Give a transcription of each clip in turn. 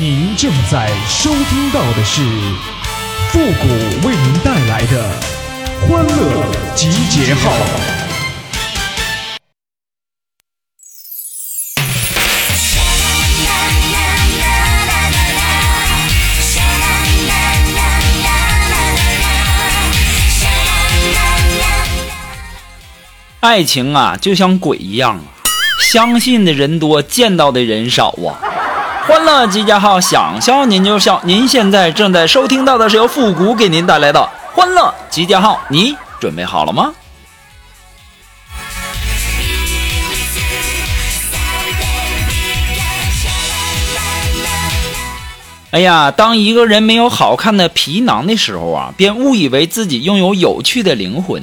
您正在收听到的是复古为您带来的欢乐集结号。爱情啊，就像鬼一样啊，相信的人多，见到的人少啊。欢乐集结号，想笑您就笑。您现在正在收听到的是由复古给您带来的欢乐集结号，你准备好了吗？哎呀，当一个人没有好看的皮囊的时候啊，便误以为自己拥有有趣的灵魂。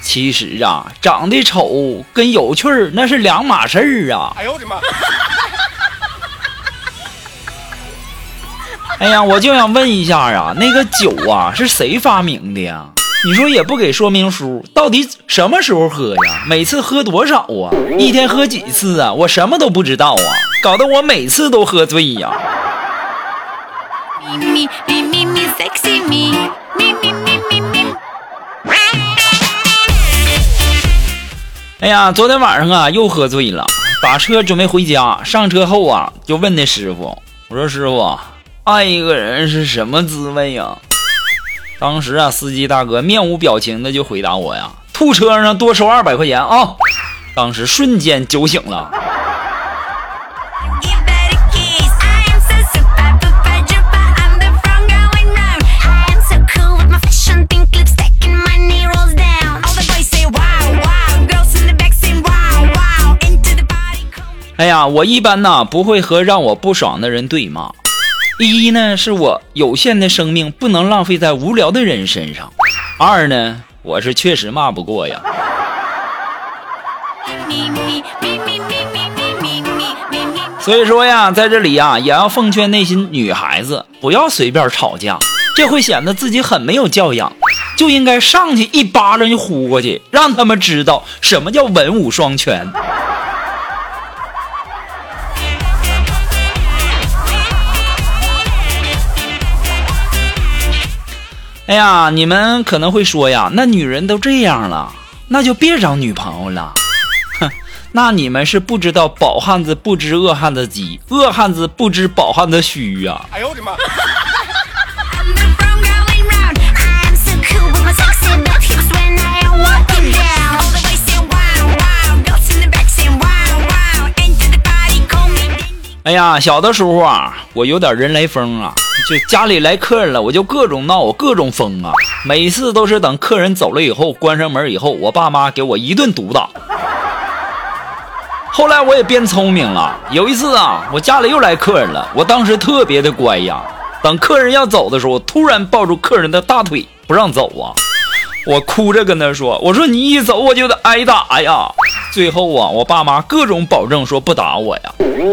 其实啊，长得丑跟有趣儿那是两码事儿啊！哎呦我的妈！哎呀，我就想问一下呀，那个酒啊是谁发明的呀？你说也不给说明书，到底什么时候喝呀？每次喝多少啊？一天喝几次啊？我什么都不知道啊，搞得我每次都喝醉呀！哎呀，昨天晚上啊又喝醉了，打车准备回家，上车后啊就问那师傅，我说师傅，爱一个人是什么滋味呀？当时啊司机大哥面无表情的就回答我呀，吐车上多收二百块钱啊！当时瞬间酒醒了。哎呀，我一般呐不会和让我不爽的人对骂。一呢是我有限的生命不能浪费在无聊的人身上；二呢我是确实骂不过呀。所以说呀，在这里呀也要奉劝那些女孩子不要随便吵架，这会显得自己很没有教养，就应该上去一巴掌就呼过去，让他们知道什么叫文武双全。哎呀，你们可能会说呀，那女人都这样了，那就别找女朋友了。哼，那你们是不知道饱汉子不知饿汉子饥，饿汉子不知饱汉子虚呀。哎呦我的妈！哎呀，小的时候啊，我有点人来疯啊。就家里来客人了，我就各种闹，我各种疯啊！每次都是等客人走了以后，关上门以后，我爸妈给我一顿毒打。后来我也变聪明了，有一次啊，我家里又来客人了，我当时特别的乖呀。等客人要走的时候，突然抱住客人的大腿不让走啊！我哭着跟他说：“我说你一走我就得挨打呀！”最后啊，我爸妈各种保证说不打我呀，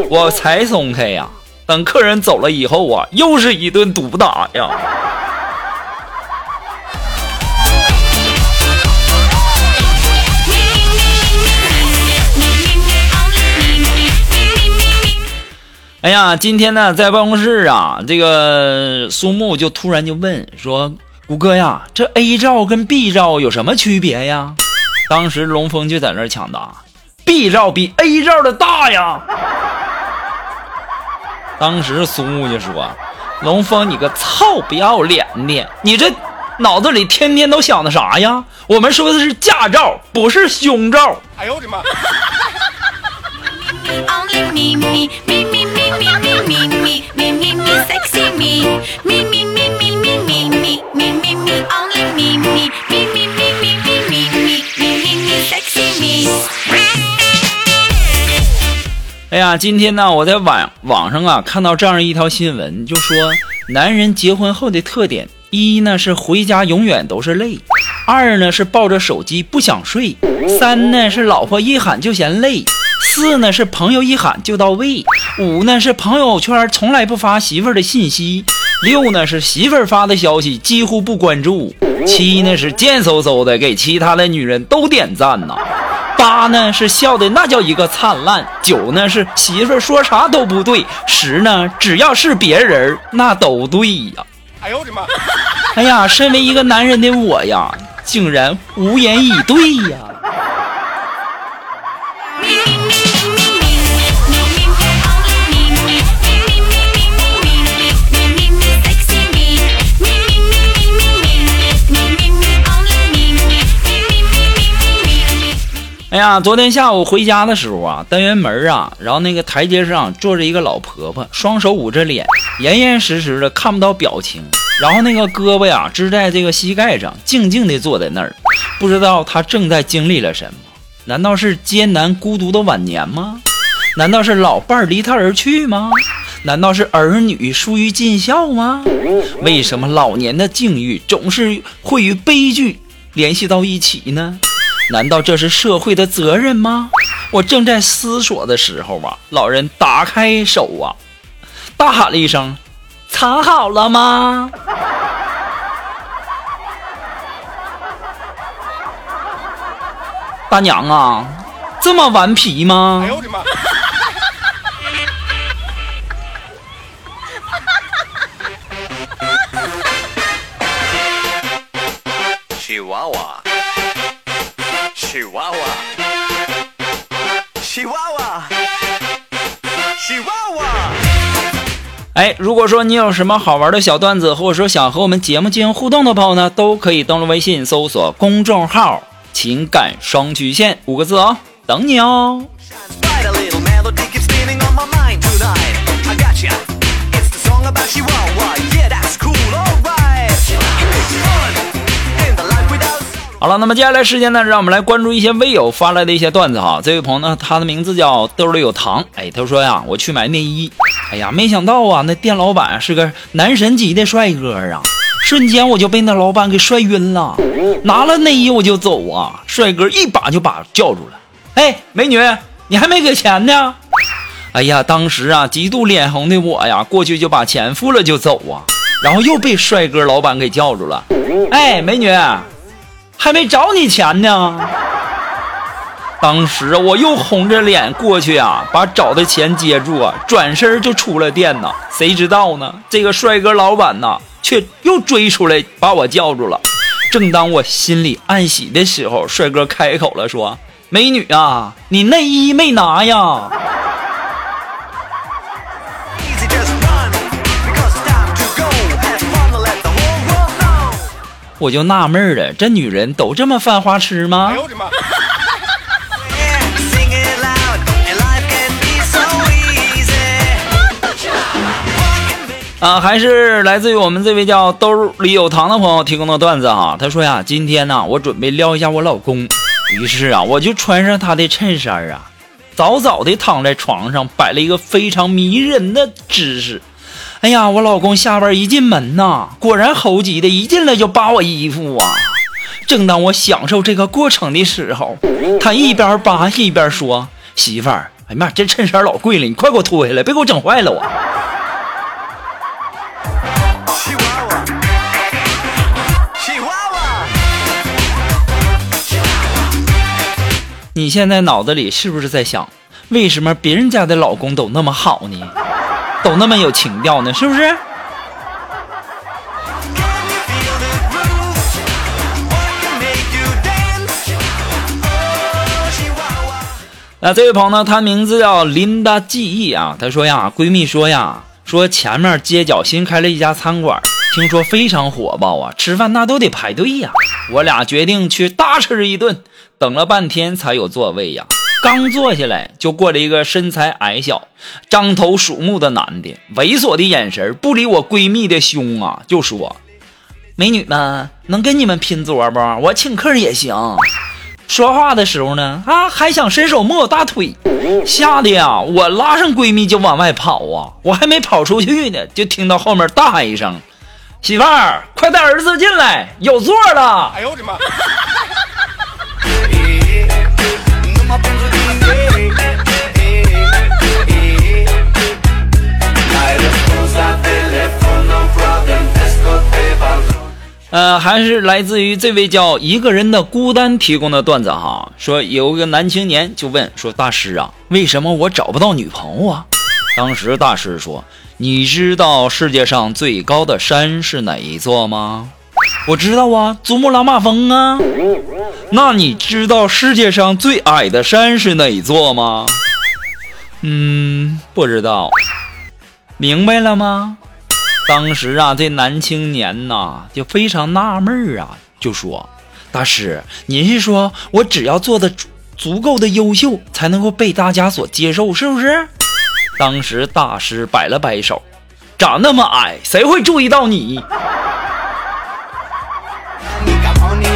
我才松开呀。等客人走了以后啊，又是一顿毒打呀！哎呀，今天呢，在办公室啊，这个苏木就突然就问说：“谷哥呀，这 A 照跟 B 照有什么区别呀？”当时龙峰就在那抢答：“B 照比 A 照的大呀。”当时苏木就说：“龙峰，你个操不要脸的，你这脑子里天天都想的啥呀？我们说的是驾照，不是胸罩。”哎呦我的妈！哎呀，今天呢，我在网网上啊看到这样一条新闻，就说男人结婚后的特点：一呢是回家永远都是累；二呢是抱着手机不想睡；三呢是老婆一喊就嫌累；四呢是朋友一喊就到位；五呢是朋友圈从来不发媳妇儿的信息；六呢是媳妇儿发的消息几乎不关注；七呢是贱嗖嗖的给其他的女人都点赞呐。八呢是笑的那叫一个灿烂，九呢是媳妇说啥都不对，十呢只要是别人那都对呀。哎呦我的妈！哎呀，身为一个男人的我呀，竟然无言以对呀。哎呀，昨天下午回家的时候啊，单元门啊，然后那个台阶上坐着一个老婆婆，双手捂着脸，严严实实的看不到表情，然后那个胳膊呀支在这个膝盖上，静静的坐在那儿，不知道她正在经历了什么？难道是艰难孤独的晚年吗？难道是老伴儿离她而去吗？难道是儿女疏于尽孝吗？为什么老年的境遇总是会与悲剧联系到一起呢？难道这是社会的责任吗？我正在思索的时候啊，老人打开手啊，大喊了一声：“藏好了吗？”大娘啊，这么顽皮吗？哎呦我的妈！吉娃娃。吉娃娃，喜娃娃，喜娃娃。哎，如果说你有什么好玩的小段子，或者说想和我们节目进行互动的朋友呢，都可以登录微信搜索公众号“情感双曲线”五个字哦，等你哦。好了，那么接下来时间呢，让我们来关注一些微友发来的一些段子哈。这位朋友呢，他的名字叫兜里有糖，哎，他说呀，我去买内衣，哎呀，没想到啊，那店老板是个男神级的帅哥啊，瞬间我就被那老板给帅晕了，拿了内衣我就走啊，帅哥一把就把叫住了，哎，美女，你还没给钱呢？哎呀，当时啊，极度脸红的我呀，过去就把钱付了就走啊，然后又被帅哥老板给叫住了，哎，美女。还没找你钱呢，当时我又红着脸过去啊，把找的钱接住啊，转身就出了店呢。谁知道呢？这个帅哥老板呢，却又追出来把我叫住了。正当我心里暗喜的时候，帅哥开口了，说：“美女啊，你内衣没拿呀？”我就纳闷了，这女人都这么犯花痴吗？哎呦我的妈！啊，还是来自于我们这位叫兜里有糖的朋友提供的段子啊。他说呀，今天呢，我准备撩一下我老公，于是啊，我就穿上他的衬衫啊，早早的躺在床上，摆了一个非常迷人的姿势。哎呀，我老公下班一进门呐，果然猴急的，一进来就扒我衣服啊！正当我享受这个过程的时候，他一边扒一边说：“媳妇儿，哎呀妈，这衬衫老贵了，你快给我脱下来，别给我整坏了我。”你现在脑子里是不是在想，为什么别人家的老公都那么好呢？都那么有情调呢，是不是？那这位朋友呢？他名字叫琳达记忆啊。他说呀，闺蜜说呀，说前面街角新开了一家餐馆，听说非常火爆啊，吃饭那都得排队呀。我俩决定去大吃一顿，等了半天才有座位呀。刚坐下来，就过来一个身材矮小、獐头鼠目的男的，猥琐的眼神不理我闺蜜的胸啊，就说：“美女们，能跟你们拼桌不？我请客也行。”说话的时候呢，啊，还想伸手摸我大腿，吓得呀，我拉上闺蜜就往外跑啊！我还没跑出去呢，就听到后面大喊一声：“媳妇儿，快带儿子进来，有座了！”哎呦我的妈！呃，还是来自于这位叫一个人的孤单提供的段子哈，说有一个男青年就问说大师啊，为什么我找不到女朋友啊？当时大师说，你知道世界上最高的山是哪一座吗？我知道啊，珠穆朗玛峰啊。那你知道世界上最矮的山是哪座吗？嗯，不知道。明白了吗？当时啊，这男青年呐就非常纳闷儿啊，就说：“大师，您是说我只要做的足足够的优秀，才能够被大家所接受，是不是？”当时大师摆了摆手：“长那么矮，谁会注意到你？”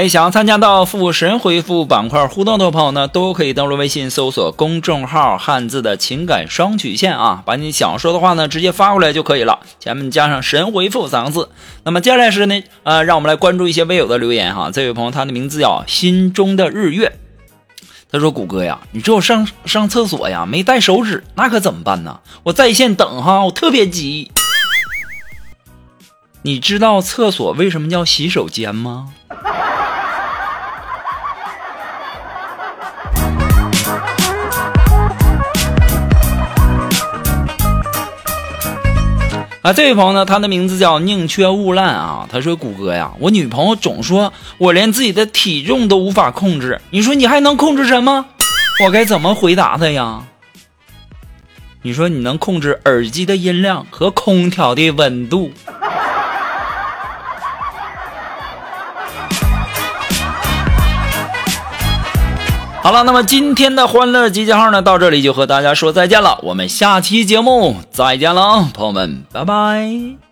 哎，想要参加到复神回复板块互动的朋友呢，都可以登录微信搜索公众号“汉字的情感双曲线”啊，把你想说的话呢直接发过来就可以了，前面加上“神回复”三个字。那么接下来是呢，呃，让我们来关注一些微友的留言哈。这位朋友他的名字叫心中的日月，他说：“谷歌呀，你知道我上上厕所呀没带手纸，那可怎么办呢？我在线等哈，我特别急。你知道厕所为什么叫洗手间吗？”这位朋友呢，他的名字叫宁缺毋滥啊。他说：“谷歌呀，我女朋友总说我连自己的体重都无法控制，你说你还能控制什么？我该怎么回答她呀？你说你能控制耳机的音量和空调的温度。”好了，那么今天的欢乐集结号呢，到这里就和大家说再见了。我们下期节目再见了，朋友们，拜拜。